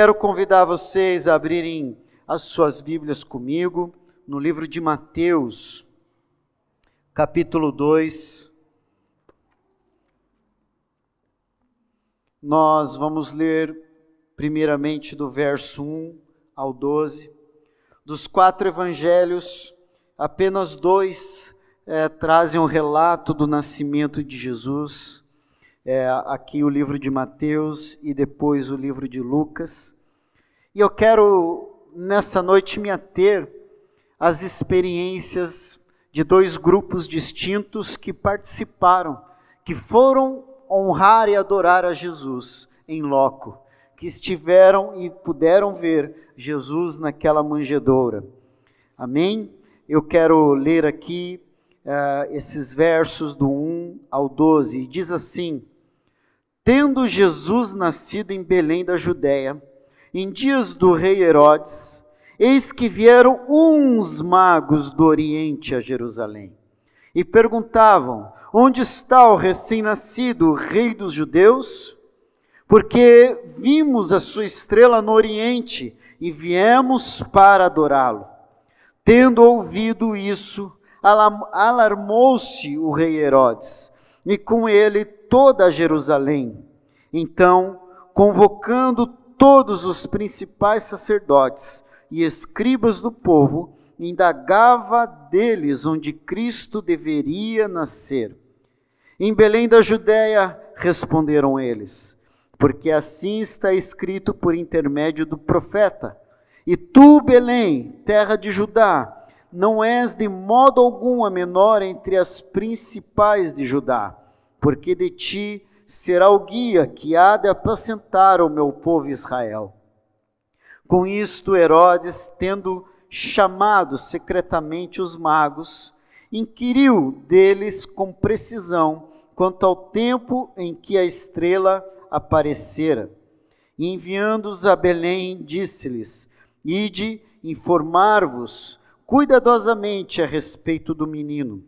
Quero convidar vocês a abrirem as suas Bíblias comigo no livro de Mateus, capítulo 2. Nós vamos ler primeiramente do verso 1 ao 12. Dos quatro evangelhos, apenas dois é, trazem um relato do nascimento de Jesus é, aqui o livro de Mateus e depois o livro de Lucas. E eu quero nessa noite me ater às experiências de dois grupos distintos que participaram, que foram honrar e adorar a Jesus em loco, que estiveram e puderam ver Jesus naquela manjedoura. Amém? Eu quero ler aqui uh, esses versos do 1 ao 12. Diz assim: Tendo Jesus nascido em Belém da Judéia, em dias do rei Herodes, eis que vieram uns magos do Oriente a Jerusalém e perguntavam: Onde está o recém-nascido rei dos judeus? Porque vimos a sua estrela no Oriente e viemos para adorá-lo. Tendo ouvido isso, alarmou-se o rei Herodes, e com ele toda Jerusalém. Então, convocando todos os principais sacerdotes e escribas do povo, indagava deles onde Cristo deveria nascer. Em Belém da Judéia, responderam eles, porque assim está escrito por intermédio do profeta: E tu, Belém, terra de Judá, não és de modo algum a menor entre as principais de Judá porque de ti será o guia que há de apacentar o meu povo Israel. Com isto, Herodes, tendo chamado secretamente os magos, inquiriu deles com precisão quanto ao tempo em que a estrela aparecera. E enviando-os a Belém, disse-lhes: Ide informar-vos cuidadosamente a respeito do menino.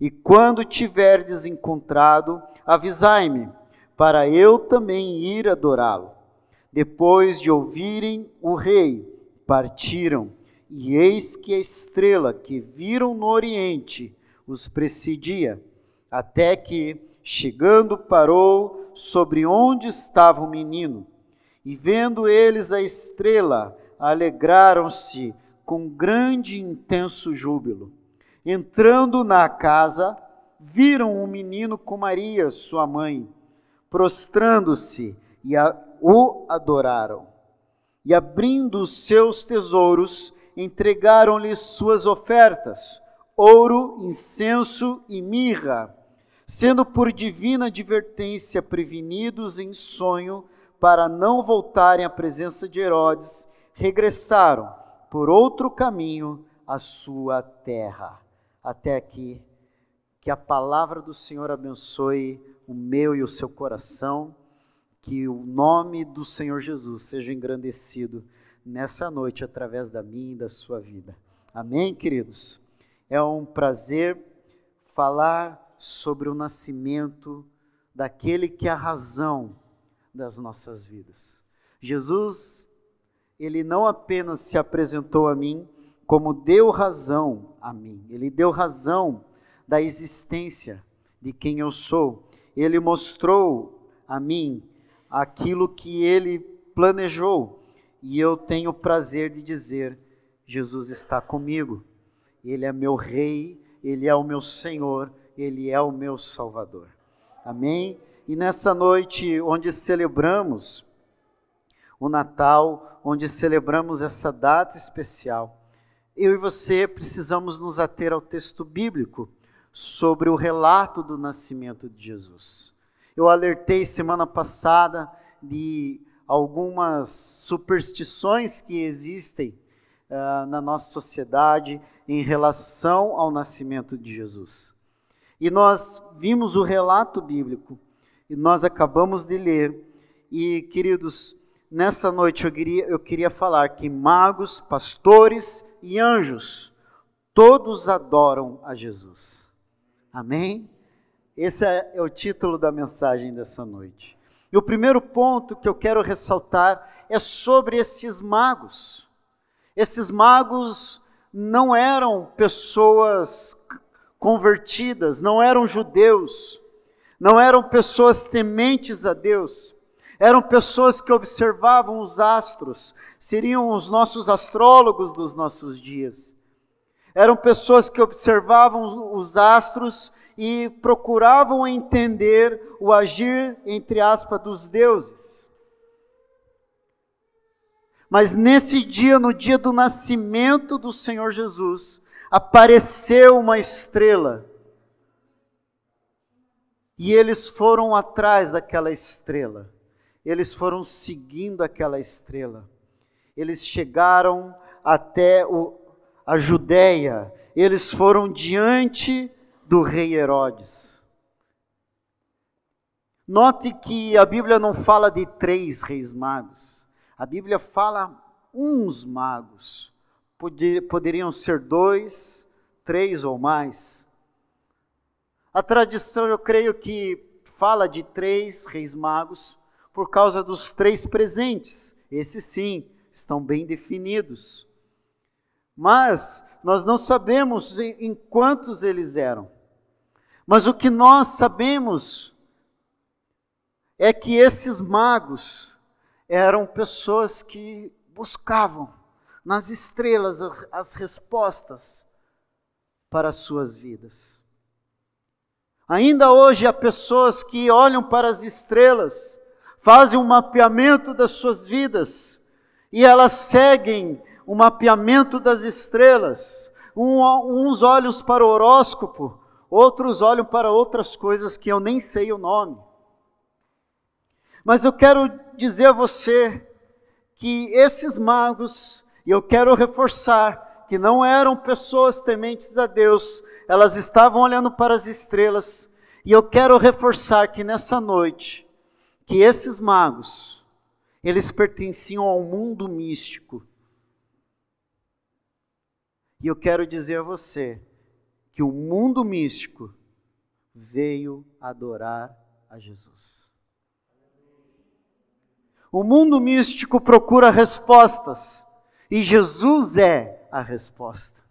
E quando tiverdes encontrado, avisai-me, para eu também ir adorá-lo. Depois de ouvirem o rei, partiram, e eis que a estrela que viram no oriente os precedia, até que, chegando, parou sobre onde estava o menino. E vendo eles a estrela, alegraram-se com grande e intenso júbilo. Entrando na casa, viram o menino com Maria, sua mãe, prostrando-se e a, o adoraram. E abrindo os seus tesouros, entregaram-lhe suas ofertas: ouro, incenso e mirra, sendo por divina advertência prevenidos em sonho para não voltarem à presença de Herodes, regressaram por outro caminho à sua terra até aqui. Que a palavra do Senhor abençoe o meu e o seu coração. Que o nome do Senhor Jesus seja engrandecido nessa noite através da minha e da sua vida. Amém, queridos? É um prazer falar sobre o nascimento daquele que é a razão das nossas vidas. Jesus, ele não apenas se apresentou a mim como deu razão a mim. Ele deu razão da existência de quem eu sou. Ele mostrou a mim aquilo que ele planejou. E eu tenho o prazer de dizer: Jesus está comigo. Ele é meu rei, ele é o meu Senhor, ele é o meu Salvador. Amém? E nessa noite, onde celebramos o Natal, onde celebramos essa data especial, eu e você precisamos nos ater ao texto bíblico sobre o relato do nascimento de Jesus. Eu alertei semana passada de algumas superstições que existem uh, na nossa sociedade em relação ao nascimento de Jesus. E nós vimos o relato bíblico e nós acabamos de ler. E, queridos, nessa noite eu queria, eu queria falar que magos, pastores e anjos, todos adoram a Jesus. Amém? Esse é, é o título da mensagem dessa noite. E o primeiro ponto que eu quero ressaltar é sobre esses magos. Esses magos não eram pessoas convertidas, não eram judeus, não eram pessoas tementes a Deus, eram pessoas que observavam os astros, seriam os nossos astrólogos dos nossos dias. Eram pessoas que observavam os astros e procuravam entender o agir, entre aspas, dos deuses. Mas nesse dia, no dia do nascimento do Senhor Jesus, apareceu uma estrela. E eles foram atrás daquela estrela. Eles foram seguindo aquela estrela. Eles chegaram até o, a Judéia. Eles foram diante do rei Herodes. Note que a Bíblia não fala de três reis magos. A Bíblia fala uns magos poderiam ser dois, três ou mais. A tradição, eu creio que fala de três reis magos por causa dos três presentes. Esses sim, estão bem definidos. Mas nós não sabemos em quantos eles eram. Mas o que nós sabemos é que esses magos eram pessoas que buscavam nas estrelas as respostas para as suas vidas. Ainda hoje há pessoas que olham para as estrelas, fazem um mapeamento das suas vidas e elas seguem o mapeamento das estrelas. uns olham para o horóscopo, outros olham para outras coisas que eu nem sei o nome. Mas eu quero dizer a você que esses magos e eu quero reforçar que não eram pessoas tementes a Deus, elas estavam olhando para as estrelas. E eu quero reforçar que nessa noite, que esses magos, eles pertenciam ao mundo místico. E eu quero dizer a você que o mundo místico veio adorar a Jesus. O mundo místico procura respostas e Jesus é a resposta.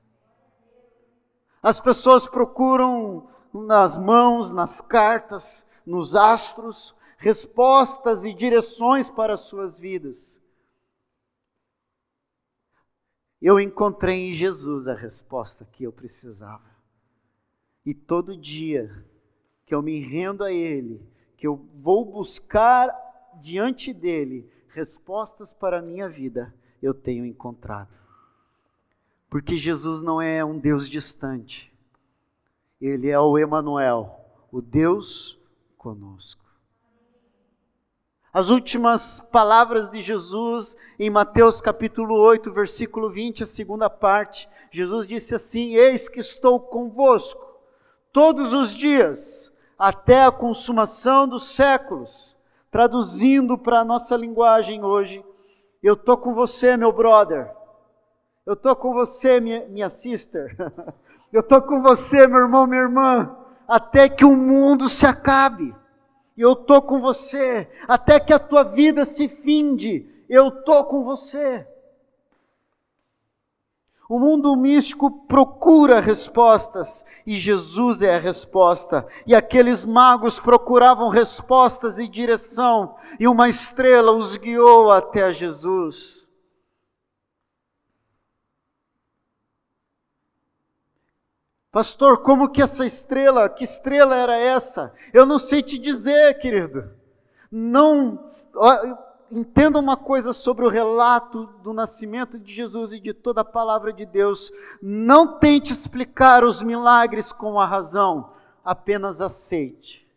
As pessoas procuram nas mãos, nas cartas, nos astros, respostas e direções para as suas vidas. Eu encontrei em Jesus a resposta que eu precisava. E todo dia que eu me rendo a Ele, que eu vou buscar diante dele respostas para a minha vida, eu tenho encontrado. Porque Jesus não é um Deus distante. Ele é o Emanuel, o Deus conosco. As últimas palavras de Jesus em Mateus capítulo 8, versículo 20, a segunda parte, Jesus disse assim: Eis que estou convosco todos os dias, até a consumação dos séculos. Traduzindo para a nossa linguagem hoje, eu tô com você, meu brother. Eu tô com você, minha, minha sister. Eu tô com você, meu irmão, minha irmã, até que o mundo se acabe. Eu tô com você até que a tua vida se finde. Eu tô com você. O mundo místico procura respostas e Jesus é a resposta. E aqueles magos procuravam respostas e direção, e uma estrela os guiou até Jesus. Pastor, como que essa estrela, que estrela era essa? Eu não sei te dizer, querido. Não, entenda uma coisa sobre o relato do nascimento de Jesus e de toda a palavra de Deus. Não tente explicar os milagres com a razão, apenas aceite.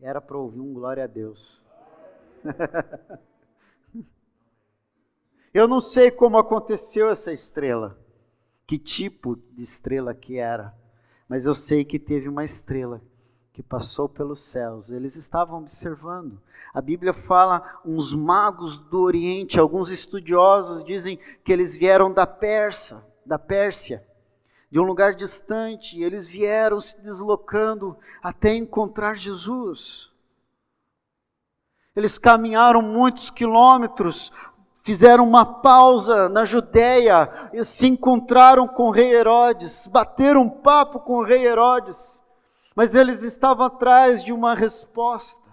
Era para ouvir um glória a Deus. Eu não sei como aconteceu essa estrela, que tipo de estrela que era, mas eu sei que teve uma estrela que passou pelos céus. Eles estavam observando. A Bíblia fala uns magos do Oriente, alguns estudiosos dizem que eles vieram da Pérsia, da Pérsia, de um lugar distante, eles vieram se deslocando até encontrar Jesus. Eles caminharam muitos quilômetros, fizeram uma pausa na Judéia se encontraram com o rei Herodes, bateram um papo com o rei Herodes, mas eles estavam atrás de uma resposta.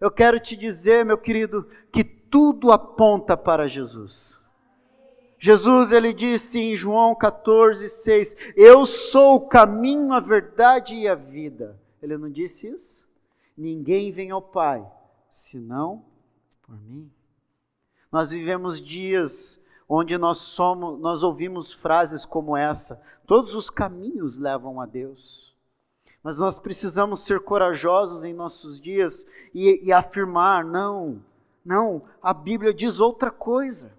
Eu quero te dizer, meu querido, que tudo aponta para Jesus. Jesus, ele disse em João 14, 6: Eu sou o caminho, a verdade e a vida. Ele não disse isso? Ninguém vem ao Pai senão por mim. Nós vivemos dias onde nós somos, nós ouvimos frases como essa: todos os caminhos levam a Deus. Mas nós precisamos ser corajosos em nossos dias e, e afirmar: não, não, a Bíblia diz outra coisa.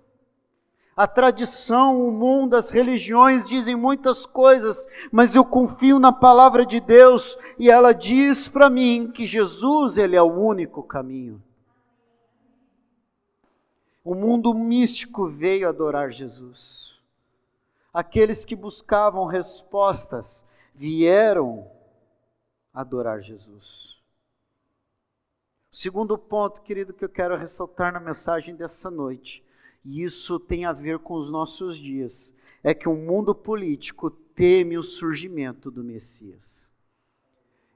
A tradição, o mundo, as religiões dizem muitas coisas, mas eu confio na palavra de Deus e ela diz para mim que Jesus, ele é o único caminho. O mundo místico veio adorar Jesus. Aqueles que buscavam respostas vieram adorar Jesus. O segundo ponto, querido, que eu quero ressaltar na mensagem dessa noite, e isso tem a ver com os nossos dias, é que o mundo político teme o surgimento do Messias.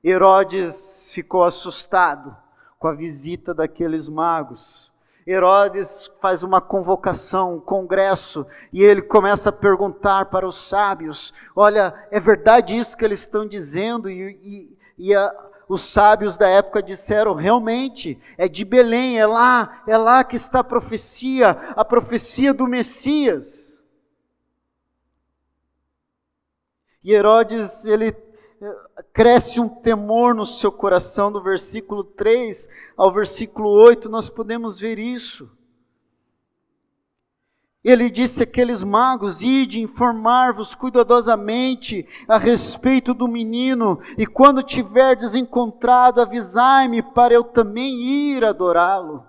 Herodes ficou assustado com a visita daqueles magos Herodes faz uma convocação, um congresso, e ele começa a perguntar para os sábios: Olha, é verdade isso que eles estão dizendo? E, e, e a, os sábios da época disseram: Realmente, é de Belém, é lá, é lá que está a profecia, a profecia do Messias. E Herodes, ele cresce um temor no seu coração, do versículo 3 ao versículo 8, nós podemos ver isso. Ele disse àqueles magos: Ide informar-vos cuidadosamente a respeito do menino, e quando tiverdes encontrado, avisai-me para eu também ir adorá-lo.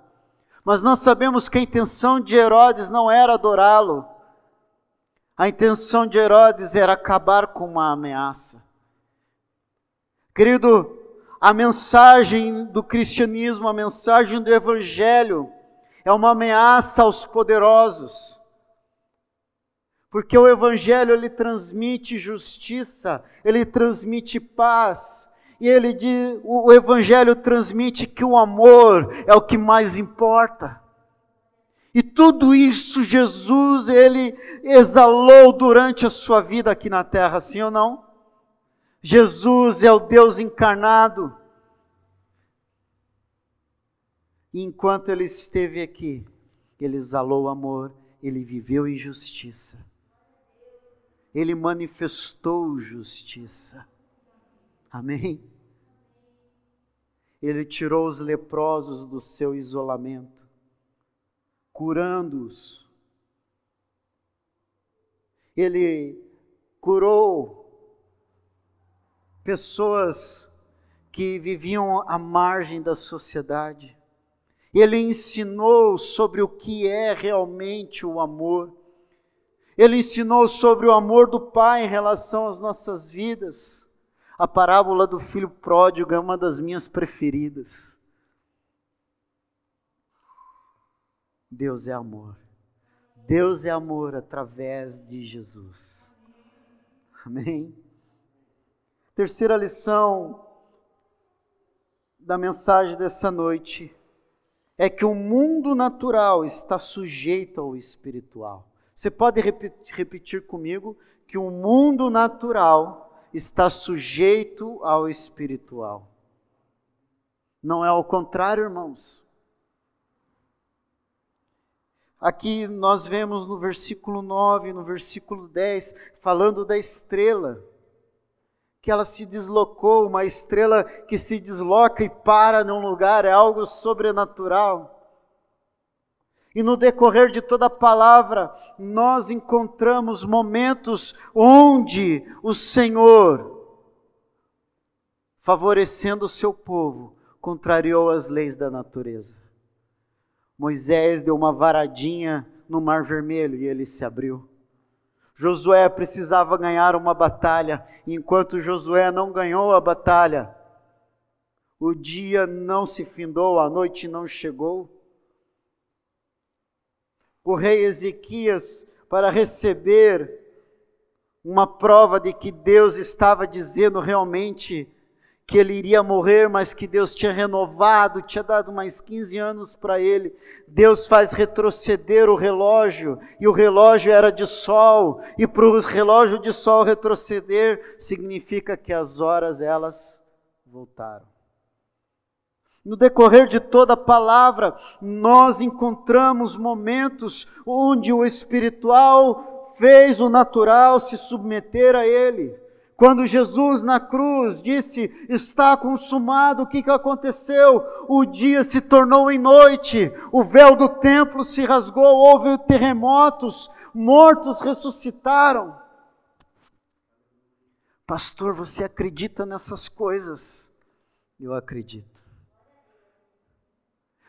Mas nós sabemos que a intenção de Herodes não era adorá-lo, a intenção de Herodes era acabar com uma ameaça. Querido, a mensagem do cristianismo, a mensagem do evangelho, é uma ameaça aos poderosos. Porque o evangelho ele transmite justiça, ele transmite paz, e ele diz, o evangelho transmite que o amor é o que mais importa. E tudo isso Jesus ele exalou durante a sua vida aqui na terra, sim ou não? Jesus é o Deus encarnado. E enquanto ele esteve aqui, ele exalou amor, ele viveu em justiça. Ele manifestou justiça. Amém? Ele tirou os leprosos do seu isolamento, curando-os. Ele curou pessoas que viviam à margem da sociedade. Ele ensinou sobre o que é realmente o amor. Ele ensinou sobre o amor do Pai em relação às nossas vidas. A parábola do filho pródigo é uma das minhas preferidas. Deus é amor. Deus é amor através de Jesus. Amém? Terceira lição da mensagem dessa noite é que o mundo natural está sujeito ao espiritual. Você pode repetir, comigo que o mundo natural está sujeito ao espiritual. Não é ao contrário, irmãos. Aqui nós vemos no versículo 9, no versículo 10, falando da estrela que ela se deslocou, uma estrela que se desloca e para num lugar, é algo sobrenatural. E no decorrer de toda a palavra, nós encontramos momentos onde o Senhor favorecendo o seu povo, contrariou as leis da natureza. Moisés deu uma varadinha no Mar Vermelho e ele se abriu. Josué precisava ganhar uma batalha, e enquanto Josué não ganhou a batalha, o dia não se findou, a noite não chegou. O rei Ezequias, para receber uma prova de que Deus estava dizendo realmente que ele iria morrer, mas que Deus tinha renovado, tinha dado mais 15 anos para ele. Deus faz retroceder o relógio, e o relógio era de sol, e para o relógio de sol retroceder significa que as horas elas voltaram. No decorrer de toda a palavra, nós encontramos momentos onde o espiritual fez o natural se submeter a ele. Quando Jesus na cruz disse: Está consumado, o que, que aconteceu? O dia se tornou em noite, o véu do templo se rasgou, houve terremotos, mortos ressuscitaram. Pastor, você acredita nessas coisas? Eu acredito.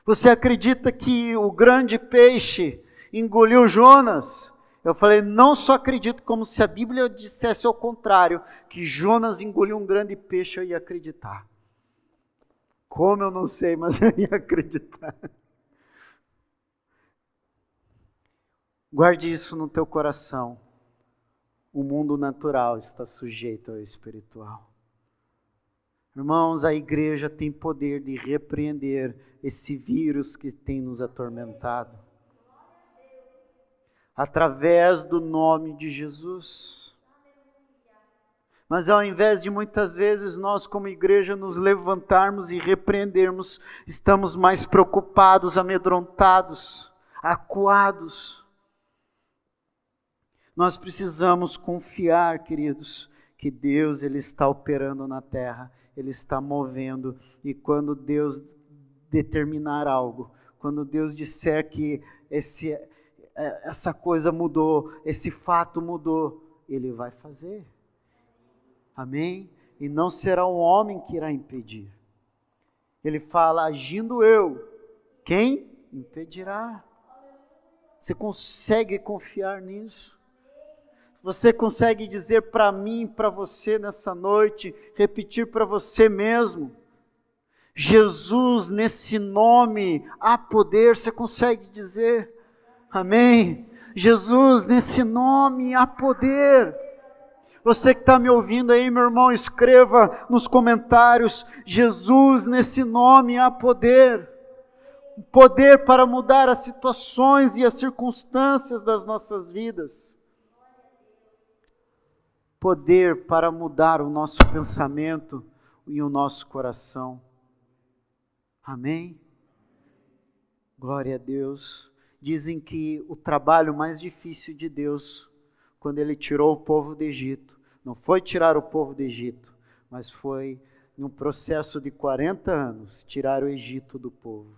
Você acredita que o grande peixe engoliu Jonas? Eu falei, não só acredito, como se a Bíblia dissesse ao contrário, que Jonas engoliu um grande peixe, eu ia acreditar. Como eu não sei, mas eu ia acreditar. Guarde isso no teu coração. O mundo natural está sujeito ao espiritual. Irmãos, a igreja tem poder de repreender esse vírus que tem nos atormentado através do nome de Jesus. Mas ao invés de muitas vezes nós, como igreja, nos levantarmos e repreendermos, estamos mais preocupados, amedrontados, acuados. Nós precisamos confiar, queridos, que Deus ele está operando na terra, ele está movendo e quando Deus determinar algo, quando Deus disser que esse é, essa coisa mudou, esse fato mudou, ele vai fazer. Amém? E não será um homem que irá impedir. Ele fala: agindo eu, quem impedirá? Você consegue confiar nisso? Você consegue dizer para mim, para você nessa noite, repetir para você mesmo? Jesus, nesse nome, há poder, você consegue dizer? Amém? Jesus, nesse nome há poder. Você que está me ouvindo aí, meu irmão, escreva nos comentários: Jesus, nesse nome há poder. Poder para mudar as situações e as circunstâncias das nossas vidas. Poder para mudar o nosso pensamento e o nosso coração. Amém? Glória a Deus. Dizem que o trabalho mais difícil de Deus, quando ele tirou o povo do Egito, não foi tirar o povo do Egito, mas foi em um processo de 40 anos tirar o Egito do povo.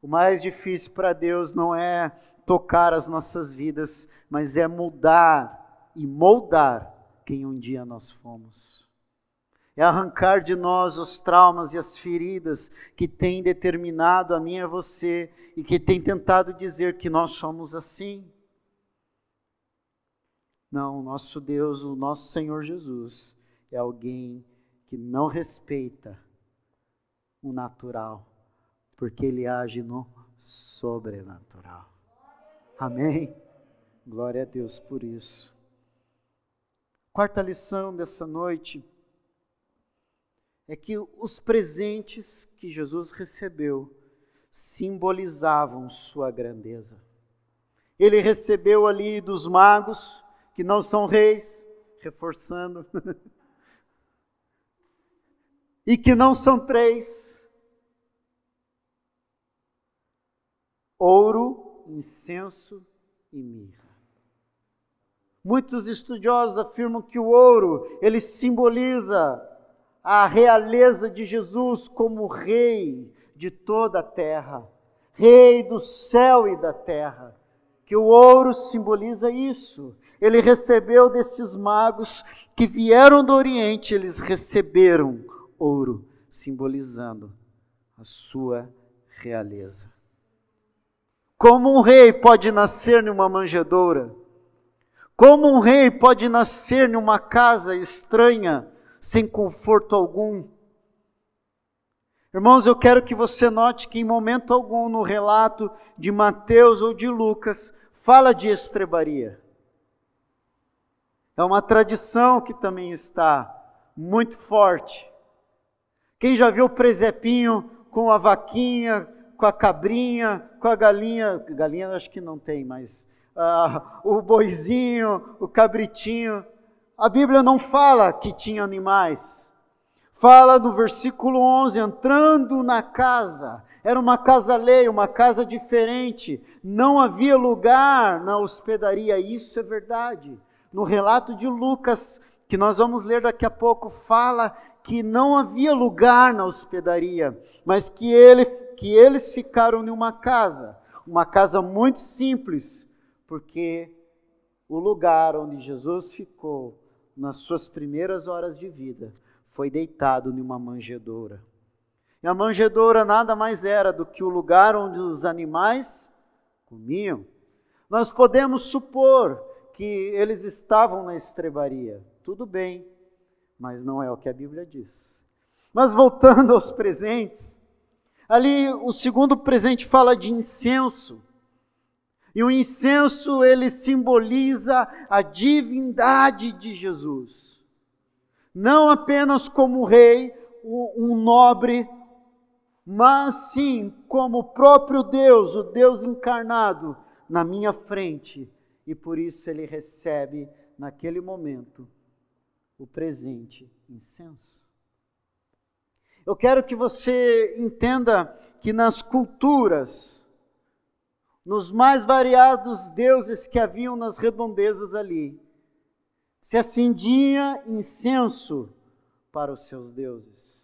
O mais difícil para Deus não é tocar as nossas vidas, mas é mudar e moldar quem um dia nós fomos é arrancar de nós os traumas e as feridas que têm determinado a mim e a você e que têm tentado dizer que nós somos assim. Não, o nosso Deus, o nosso Senhor Jesus, é alguém que não respeita o natural, porque ele age no sobrenatural. Amém? Glória a Deus por isso. Quarta lição dessa noite é que os presentes que Jesus recebeu simbolizavam sua grandeza. Ele recebeu ali dos magos, que não são reis, reforçando, e que não são três: ouro, incenso e mirra. Muitos estudiosos afirmam que o ouro, ele simboliza a realeza de Jesus como rei de toda a terra, rei do céu e da terra. Que o ouro simboliza isso, ele recebeu desses magos que vieram do Oriente, eles receberam ouro, simbolizando a sua realeza. Como um rei pode nascer numa manjedoura? Como um rei pode nascer numa casa estranha, sem conforto algum? Irmãos, eu quero que você note que em momento algum no relato de Mateus ou de Lucas fala de estrebaria. É uma tradição que também está muito forte. Quem já viu o presepinho com a vaquinha, com a cabrinha, com a galinha, galinha acho que não tem, mas uh, o boizinho, o cabritinho. A Bíblia não fala que tinha animais. Fala no versículo 11: entrando na casa, era uma casa lei, uma casa diferente, não havia lugar na hospedaria, isso é verdade. No relato de Lucas, que nós vamos ler daqui a pouco, fala que não havia lugar na hospedaria, mas que, ele, que eles ficaram em uma casa, uma casa muito simples, porque o lugar onde Jesus ficou nas suas primeiras horas de vida foi deitado numa manjedoura. E a manjedoura nada mais era do que o lugar onde os animais comiam. Nós podemos supor que eles estavam na estrebaria. Tudo bem, mas não é o que a Bíblia diz. Mas voltando aos presentes, ali o segundo presente fala de incenso. E o incenso ele simboliza a divindade de Jesus não apenas como rei, um nobre, mas sim como o próprio Deus, o Deus encarnado, na minha frente. E por isso ele recebe, naquele momento, o presente incenso. Eu quero que você entenda que nas culturas, nos mais variados deuses que haviam nas redondezas ali, se acendia incenso para os seus deuses.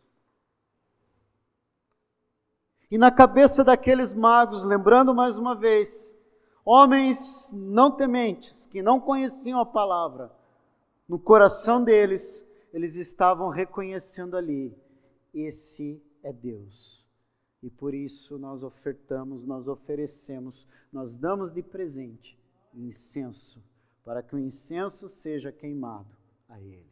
E na cabeça daqueles magos, lembrando mais uma vez, homens não tementes, que não conheciam a palavra, no coração deles, eles estavam reconhecendo ali: esse é Deus. E por isso nós ofertamos, nós oferecemos, nós damos de presente incenso para que o incenso seja queimado a ele.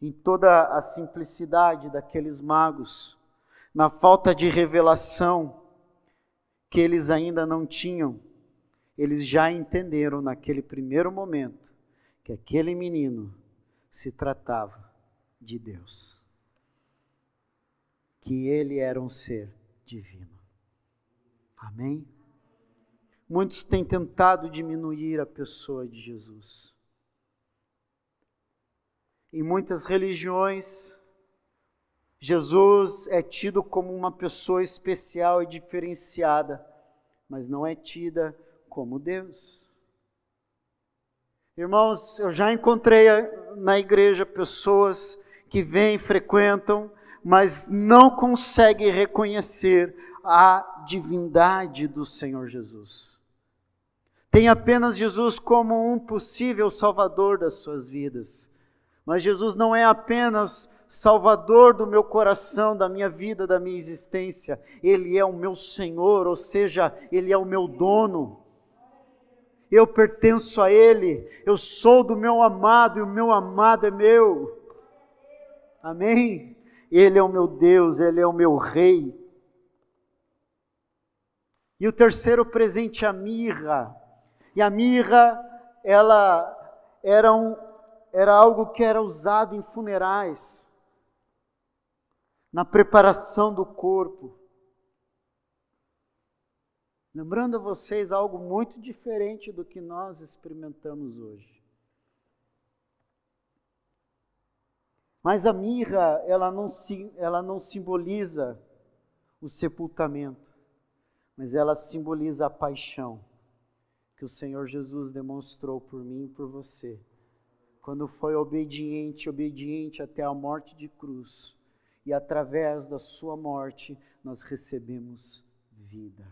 Em toda a simplicidade daqueles magos, na falta de revelação que eles ainda não tinham, eles já entenderam naquele primeiro momento que aquele menino se tratava de Deus, que ele era um ser divino. Amém? Muitos têm tentado diminuir a pessoa de Jesus. Em muitas religiões, Jesus é tido como uma pessoa especial e diferenciada, mas não é tida como Deus. Irmãos, eu já encontrei na igreja pessoas que vêm, frequentam, mas não conseguem reconhecer a divindade do Senhor Jesus tem apenas Jesus como um possível salvador das suas vidas. Mas Jesus não é apenas salvador do meu coração, da minha vida, da minha existência. Ele é o meu Senhor, ou seja, ele é o meu dono. Eu pertenço a ele. Eu sou do meu amado e o meu amado é meu. Amém. Ele é o meu Deus, ele é o meu rei. E o terceiro presente, a mirra. E a mirra, ela era, um, era algo que era usado em funerais, na preparação do corpo. Lembrando a vocês algo muito diferente do que nós experimentamos hoje. Mas a mirra, ela não, ela não simboliza o sepultamento, mas ela simboliza a paixão que o Senhor Jesus demonstrou por mim e por você, quando foi obediente, obediente até a morte de cruz, e através da sua morte nós recebemos vida.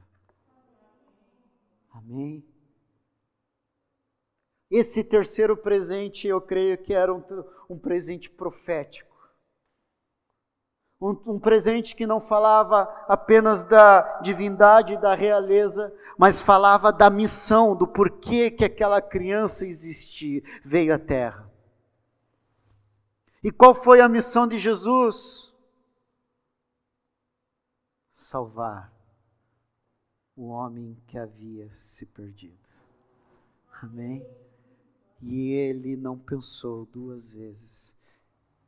Amém? Esse terceiro presente, eu creio que era um, um presente profético. Um, um, presente que não falava apenas da divindade da realeza, mas falava da missão, do porquê que aquela criança existia, veio à Terra. E qual foi a missão de Jesus? Salvar o homem que havia se perdido. Amém? E ele não pensou duas vezes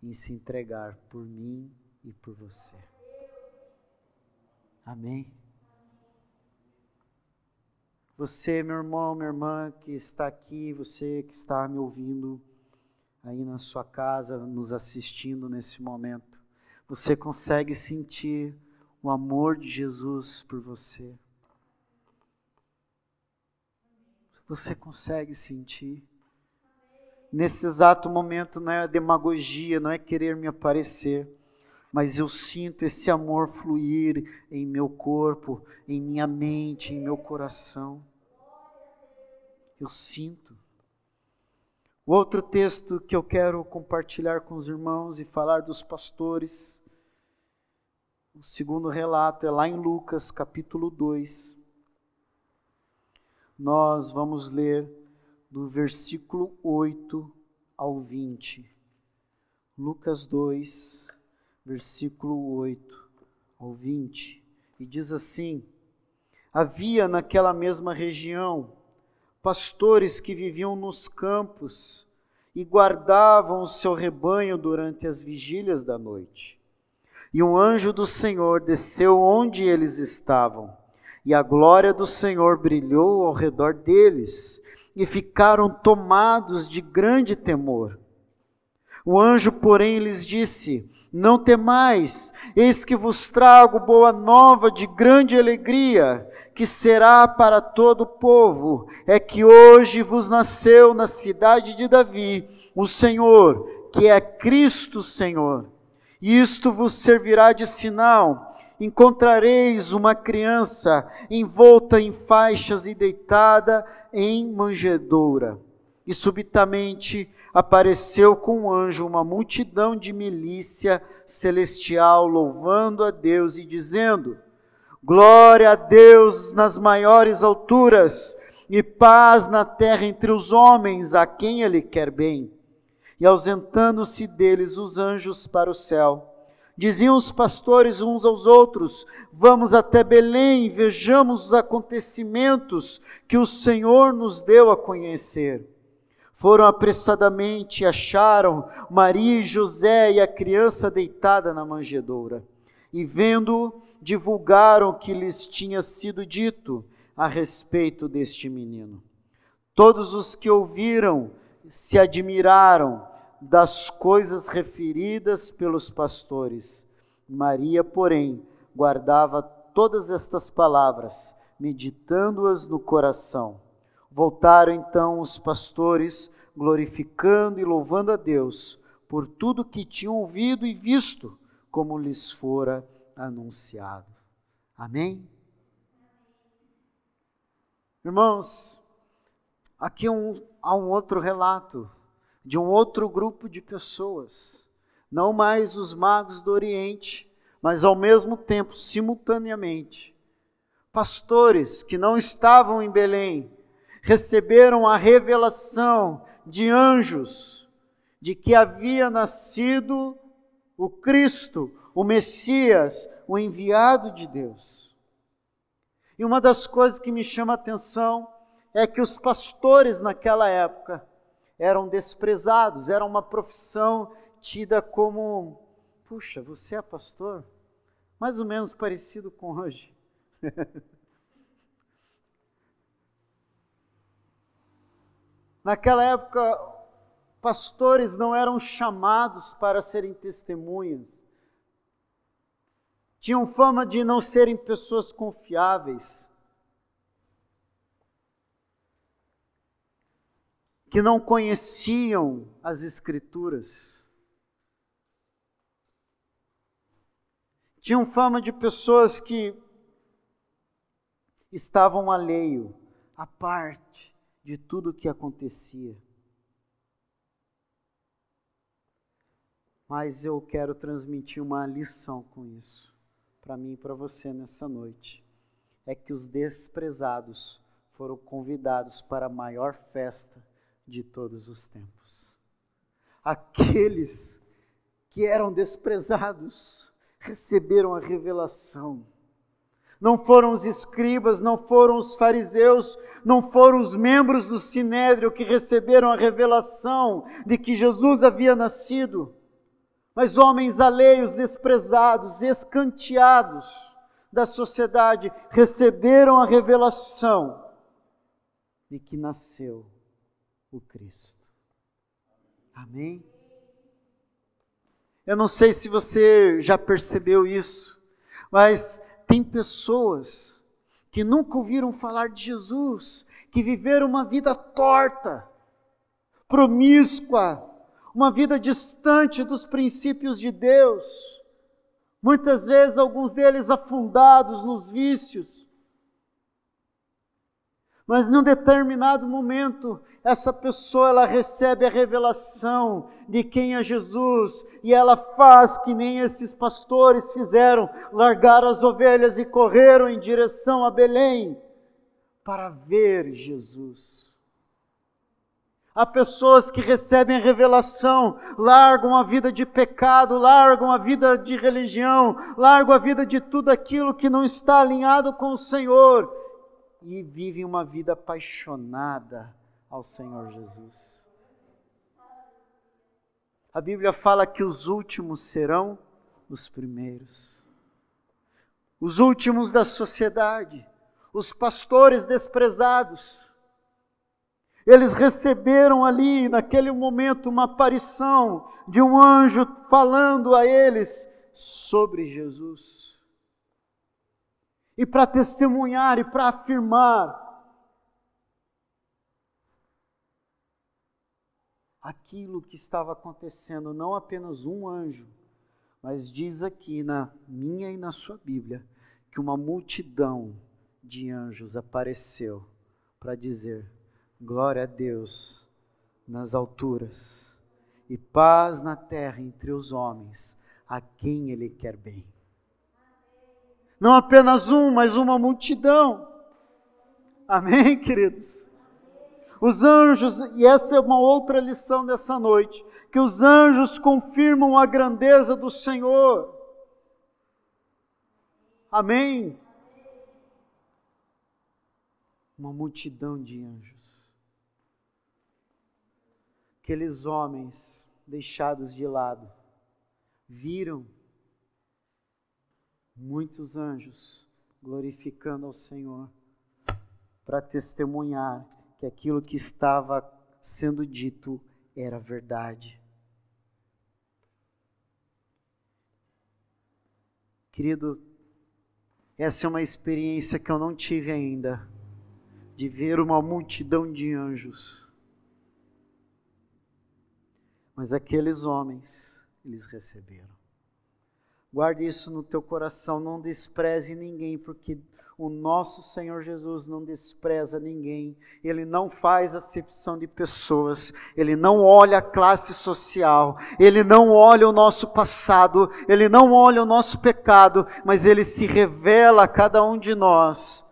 em se entregar por mim e por você. Amém? Você, meu irmão, minha irmã que está aqui, você que está me ouvindo aí na sua casa, nos assistindo nesse momento, você consegue sentir o amor de Jesus por você? Você consegue sentir? Nesse exato momento não é demagogia, não é querer me aparecer, mas eu sinto esse amor fluir em meu corpo, em minha mente, em meu coração. Eu sinto. O outro texto que eu quero compartilhar com os irmãos e falar dos pastores, o segundo relato é lá em Lucas capítulo 2. Nós vamos ler do versículo 8 ao 20. Lucas 2, versículo 8 ao 20. E diz assim: Havia naquela mesma região pastores que viviam nos campos e guardavam o seu rebanho durante as vigílias da noite. E um anjo do Senhor desceu onde eles estavam, e a glória do Senhor brilhou ao redor deles, e ficaram tomados de grande temor. O anjo, porém, lhes disse: Não temais, eis que vos trago boa nova de grande alegria que será para todo o povo, é que hoje vos nasceu na cidade de Davi o Senhor, que é Cristo Senhor. Isto vos servirá de sinal. Encontrareis uma criança envolta em faixas e deitada em manjedoura. E subitamente apareceu com um anjo uma multidão de milícia celestial, louvando a Deus e dizendo: Glória a Deus nas maiores alturas e paz na terra entre os homens a quem Ele quer bem. E ausentando-se deles os anjos para o céu, diziam os pastores uns aos outros: Vamos até Belém e vejamos os acontecimentos que o Senhor nos deu a conhecer. Foram apressadamente e acharam Maria e José e a criança deitada na manjedoura. E vendo divulgaram o que lhes tinha sido dito a respeito deste menino. Todos os que ouviram se admiraram das coisas referidas pelos pastores. Maria, porém, guardava todas estas palavras, meditando-as no coração. Voltaram então os pastores, glorificando e louvando a Deus por tudo que tinham ouvido e visto, como lhes fora anunciado. Amém? Irmãos, aqui um, há um outro relato de um outro grupo de pessoas, não mais os magos do Oriente, mas ao mesmo tempo, simultaneamente, pastores que não estavam em Belém, receberam a revelação de anjos de que havia nascido o Cristo, o Messias, o enviado de Deus. E uma das coisas que me chama a atenção é que os pastores naquela época eram desprezados, era uma profissão tida como, puxa, você é pastor? Mais ou menos parecido com hoje. Naquela época, pastores não eram chamados para serem testemunhas tinham fama de não serem pessoas confiáveis, que não conheciam as Escrituras. Tinham fama de pessoas que estavam alheio a parte de tudo o que acontecia. Mas eu quero transmitir uma lição com isso, para mim e para você nessa noite. É que os desprezados foram convidados para a maior festa de todos os tempos. Aqueles que eram desprezados receberam a revelação. Não foram os escribas, não foram os fariseus, não foram os membros do sinédrio que receberam a revelação de que Jesus havia nascido, mas homens alheios, desprezados, escanteados da sociedade receberam a revelação de que nasceu o Cristo. Amém? Eu não sei se você já percebeu isso, mas tem pessoas que nunca ouviram falar de Jesus, que viveram uma vida torta, promíscua, uma vida distante dos princípios de Deus. Muitas vezes, alguns deles afundados nos vícios, mas num determinado momento, essa pessoa ela recebe a revelação de quem é Jesus e ela faz que nem esses pastores fizeram, largaram as ovelhas e correram em direção a Belém para ver Jesus. Há pessoas que recebem a revelação, largam a vida de pecado, largam a vida de religião, largam a vida de tudo aquilo que não está alinhado com o Senhor e vivem uma vida apaixonada ao Senhor Jesus. A Bíblia fala que os últimos serão os primeiros. Os últimos da sociedade, os pastores desprezados. Eles receberam ali, naquele momento, uma aparição de um anjo falando a eles sobre Jesus e para testemunhar e para afirmar aquilo que estava acontecendo, não apenas um anjo, mas diz aqui na minha e na sua Bíblia que uma multidão de anjos apareceu para dizer: glória a Deus nas alturas e paz na terra entre os homens, a quem Ele quer bem. Não apenas um, mas uma multidão. Amém, queridos? Os anjos, e essa é uma outra lição dessa noite, que os anjos confirmam a grandeza do Senhor. Amém? Uma multidão de anjos. Aqueles homens deixados de lado viram muitos anjos glorificando ao Senhor para testemunhar que aquilo que estava sendo dito era verdade. Querido, essa é uma experiência que eu não tive ainda, de ver uma multidão de anjos. Mas aqueles homens, eles receberam. Guarde isso no teu coração, não despreze ninguém, porque o nosso Senhor Jesus não despreza ninguém, ele não faz acepção de pessoas, ele não olha a classe social, ele não olha o nosso passado, ele não olha o nosso pecado, mas ele se revela a cada um de nós.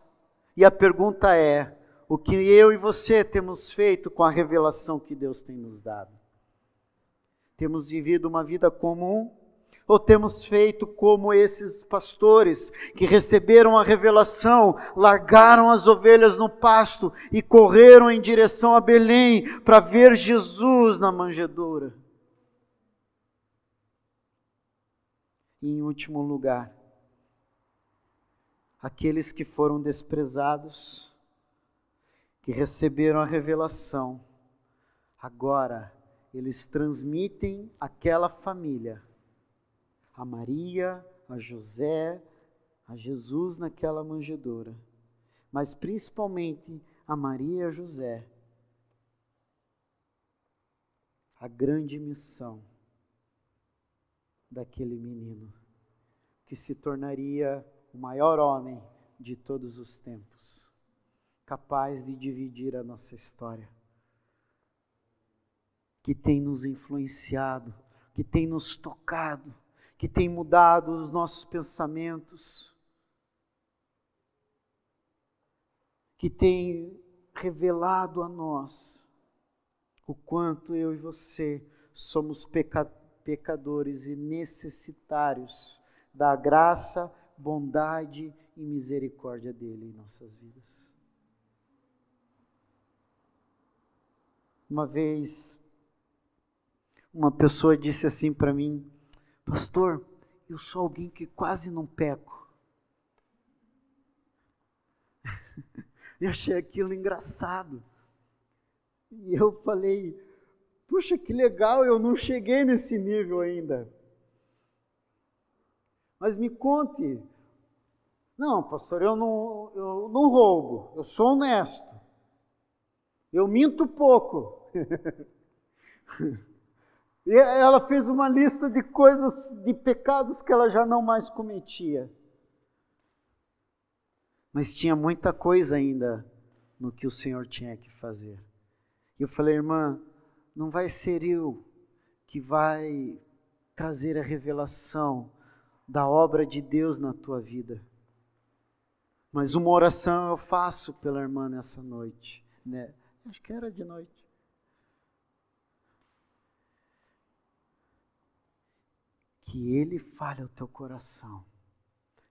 E a pergunta é: o que eu e você temos feito com a revelação que Deus tem nos dado? Temos vivido uma vida comum? Ou temos feito como esses pastores que receberam a revelação, largaram as ovelhas no pasto e correram em direção a Belém para ver Jesus na manjedoura? E em último lugar, aqueles que foram desprezados, que receberam a revelação, agora eles transmitem àquela família a Maria, a José, a Jesus naquela manjedoura, mas principalmente a Maria e a José, a grande missão daquele menino, que se tornaria o maior homem de todos os tempos, capaz de dividir a nossa história, que tem nos influenciado, que tem nos tocado, que tem mudado os nossos pensamentos, que tem revelado a nós o quanto eu e você somos pecadores e necessitários da graça, bondade e misericórdia dele em nossas vidas. Uma vez, uma pessoa disse assim para mim: Pastor, eu sou alguém que quase não peco. eu achei aquilo engraçado. E eu falei: Puxa, que legal, eu não cheguei nesse nível ainda. Mas me conte. Não, pastor, eu não, eu não roubo, eu sou honesto. Eu minto pouco. e ela fez uma lista de coisas, de pecados que ela já não mais cometia. Mas tinha muita coisa ainda no que o Senhor tinha que fazer. E eu falei, irmã, não vai ser eu que vai trazer a revelação da obra de Deus na tua vida. Mas uma oração eu faço pela irmã nessa noite, né? Acho que era de noite. Que Ele fale ao teu coração,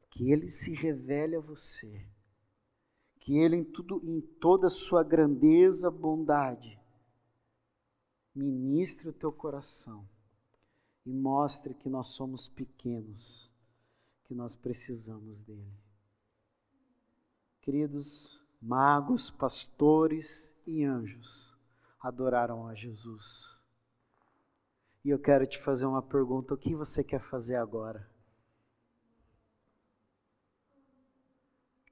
que Ele se revele a você, que Ele em tudo, em toda a sua grandeza, bondade, ministre o teu coração e mostre que nós somos pequenos, que nós precisamos dele. Queridos magos, pastores e anjos adoraram a Jesus. E eu quero te fazer uma pergunta: o que você quer fazer agora?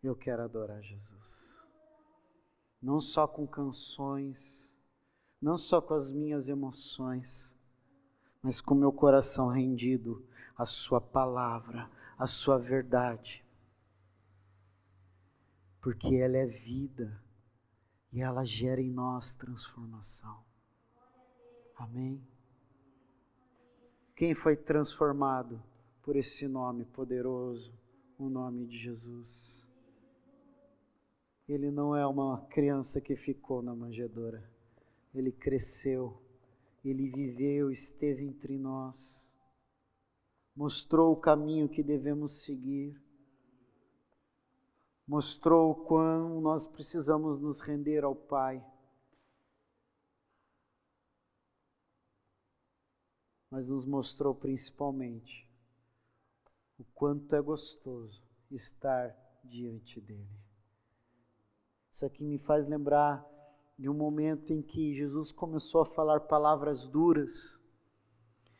Eu quero adorar Jesus. Não só com canções, não só com as minhas emoções, mas com meu coração rendido à Sua palavra, à Sua verdade. Porque ela é vida e ela gera em nós transformação. Amém? Quem foi transformado por esse nome poderoso, o nome de Jesus? Ele não é uma criança que ficou na manjedoura. Ele cresceu, ele viveu, esteve entre nós, mostrou o caminho que devemos seguir, mostrou o quão nós precisamos nos render ao Pai mas nos mostrou principalmente o quanto é gostoso estar diante dele. Isso aqui me faz lembrar de um momento em que Jesus começou a falar palavras duras.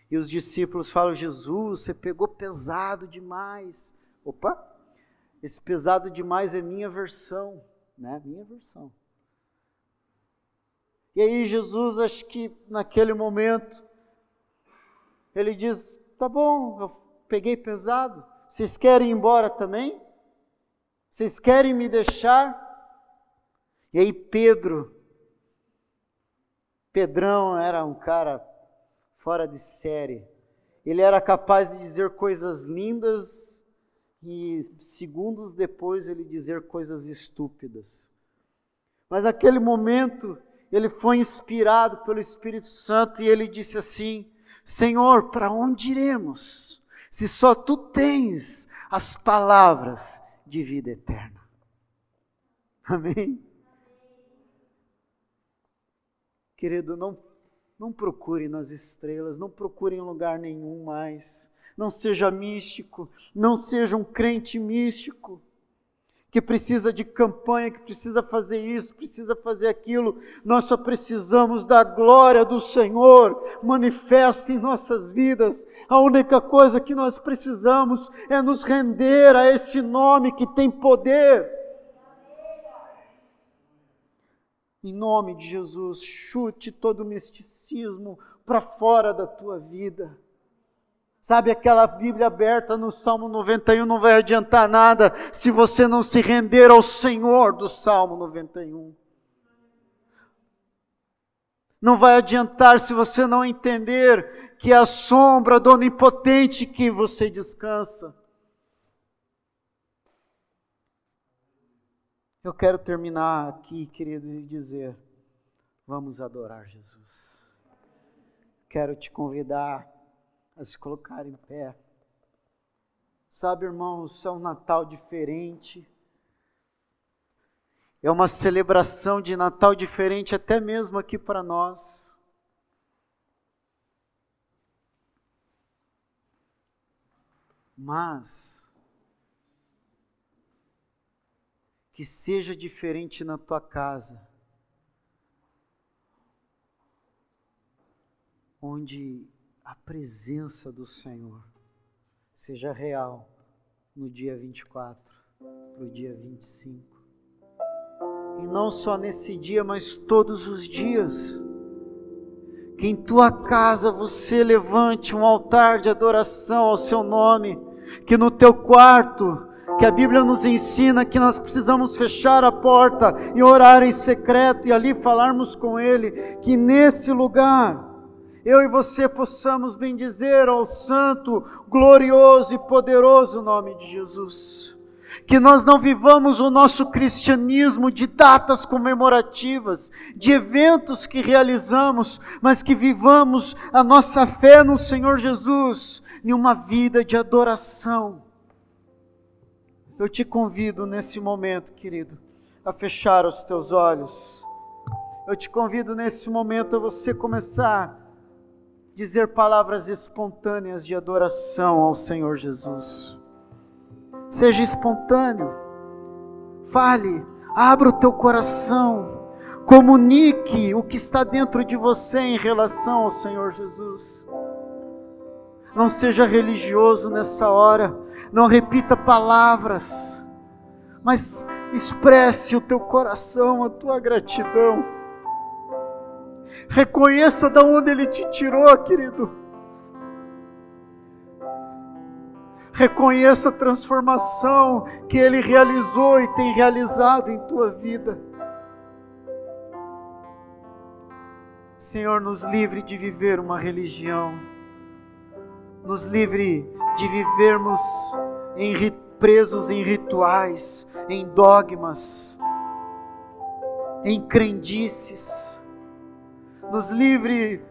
E os discípulos falam: Jesus, você pegou pesado demais. Opa, esse pesado demais é minha versão, né? Minha versão. E aí Jesus, acho que naquele momento, ele diz: Tá bom, eu peguei pesado. Vocês querem ir embora também? Vocês querem me deixar? E aí Pedro, Pedrão era um cara fora de série. Ele era capaz de dizer coisas lindas e segundos depois ele dizer coisas estúpidas. Mas naquele momento ele foi inspirado pelo Espírito Santo e ele disse assim: Senhor, para onde iremos? Se só tu tens as palavras de vida eterna. Amém? Querido, não, não procure nas estrelas, não procure em lugar nenhum mais. Não seja místico, não seja um crente místico que precisa de campanha, que precisa fazer isso, precisa fazer aquilo. Nós só precisamos da glória do Senhor manifesta em nossas vidas. A única coisa que nós precisamos é nos render a esse nome que tem poder. Em nome de Jesus, chute todo o misticismo para fora da tua vida. Sabe, aquela Bíblia aberta no Salmo 91 não vai adiantar nada se você não se render ao Senhor do Salmo 91. Não vai adiantar se você não entender que é a sombra do onipotente que você descansa. Eu quero terminar aqui, querido, e dizer: vamos adorar Jesus. Quero te convidar a se colocar em pé. Sabe, irmãos, é um Natal diferente. É uma celebração de Natal diferente, até mesmo aqui para nós. Mas, que seja diferente na tua casa, onde a presença do Senhor seja real no dia 24 para o dia 25. E não só nesse dia, mas todos os dias. Que em tua casa você levante um altar de adoração ao seu nome, que no teu quarto, que a Bíblia nos ensina que nós precisamos fechar a porta e orar em secreto e ali falarmos com Ele, que nesse lugar eu e você possamos bendizer ao santo, glorioso e poderoso nome de Jesus. Que nós não vivamos o nosso cristianismo de datas comemorativas, de eventos que realizamos, mas que vivamos a nossa fé no Senhor Jesus em uma vida de adoração. Eu te convido nesse momento, querido, a fechar os teus olhos. Eu te convido nesse momento a você começar dizer palavras espontâneas de adoração ao Senhor Jesus. Seja espontâneo, fale, abra o teu coração, comunique o que está dentro de você em relação ao Senhor Jesus. Não seja religioso nessa hora, não repita palavras, mas expresse o teu coração, a tua gratidão. Reconheça de onde Ele te tirou, querido. Reconheça a transformação que Ele realizou e tem realizado em tua vida. Senhor, nos livre de viver uma religião, nos livre de vivermos em, presos em rituais, em dogmas, em crendices nos livre,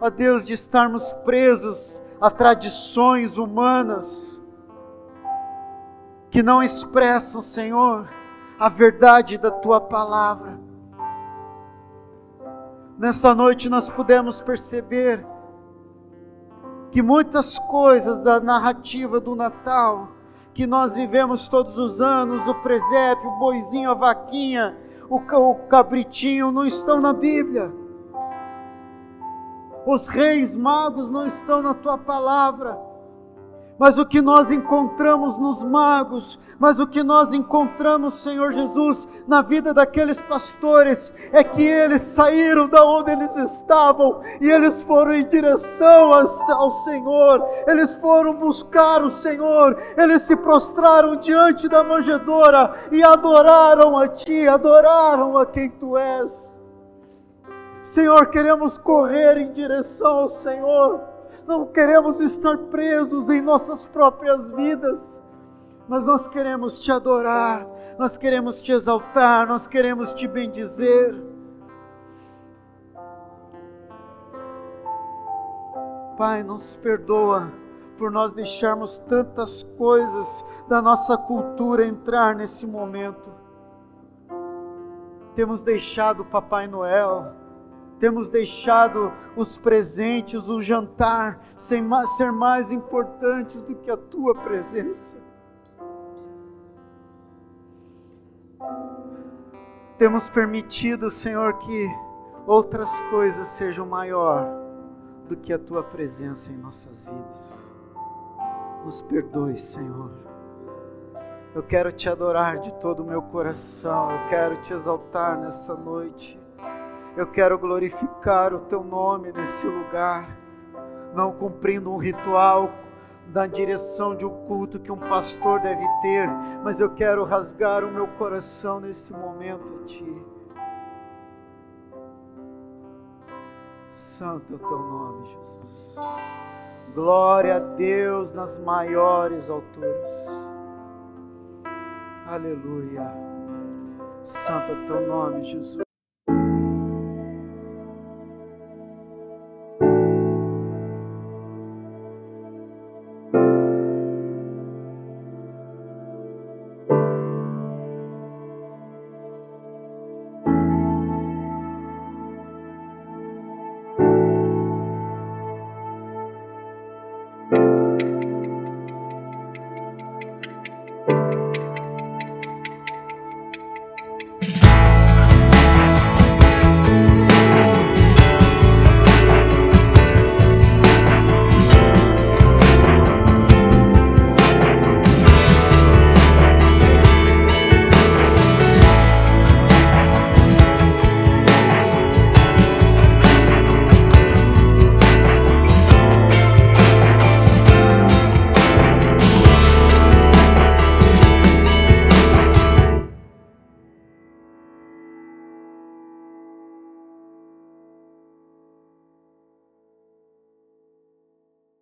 ó Deus, de estarmos presos a tradições humanas que não expressam, Senhor, a verdade da tua palavra. Nessa noite nós pudemos perceber que muitas coisas da narrativa do Natal, que nós vivemos todos os anos, o presépio, o boizinho, a vaquinha, o cabritinho, não estão na Bíblia. Os reis magos não estão na tua palavra. Mas o que nós encontramos nos magos, mas o que nós encontramos, Senhor Jesus, na vida daqueles pastores, é que eles saíram da onde eles estavam e eles foram em direção ao Senhor, eles foram buscar o Senhor, eles se prostraram diante da manjedoura e adoraram a Ti, adoraram a quem Tu és. Senhor, queremos correr em direção ao Senhor, não queremos estar presos em nossas próprias vidas, mas nós queremos te adorar, nós queremos te exaltar, nós queremos te bendizer. Pai, nos perdoa por nós deixarmos tantas coisas da nossa cultura entrar nesse momento. Temos deixado Papai Noel, temos deixado os presentes, o jantar, sem ser mais importantes do que a tua presença. Temos permitido, Senhor, que outras coisas sejam maior do que a tua presença em nossas vidas. Nos perdoe, Senhor. Eu quero te adorar de todo o meu coração, eu quero te exaltar nessa noite. Eu quero glorificar o teu nome nesse lugar. não cumprindo um ritual da direção de um culto que um pastor deve ter, mas eu quero rasgar o meu coração nesse momento a Ti. Santo é o Teu nome, Jesus. Glória a Deus nas maiores alturas. Aleluia. Santo é o Teu nome, Jesus.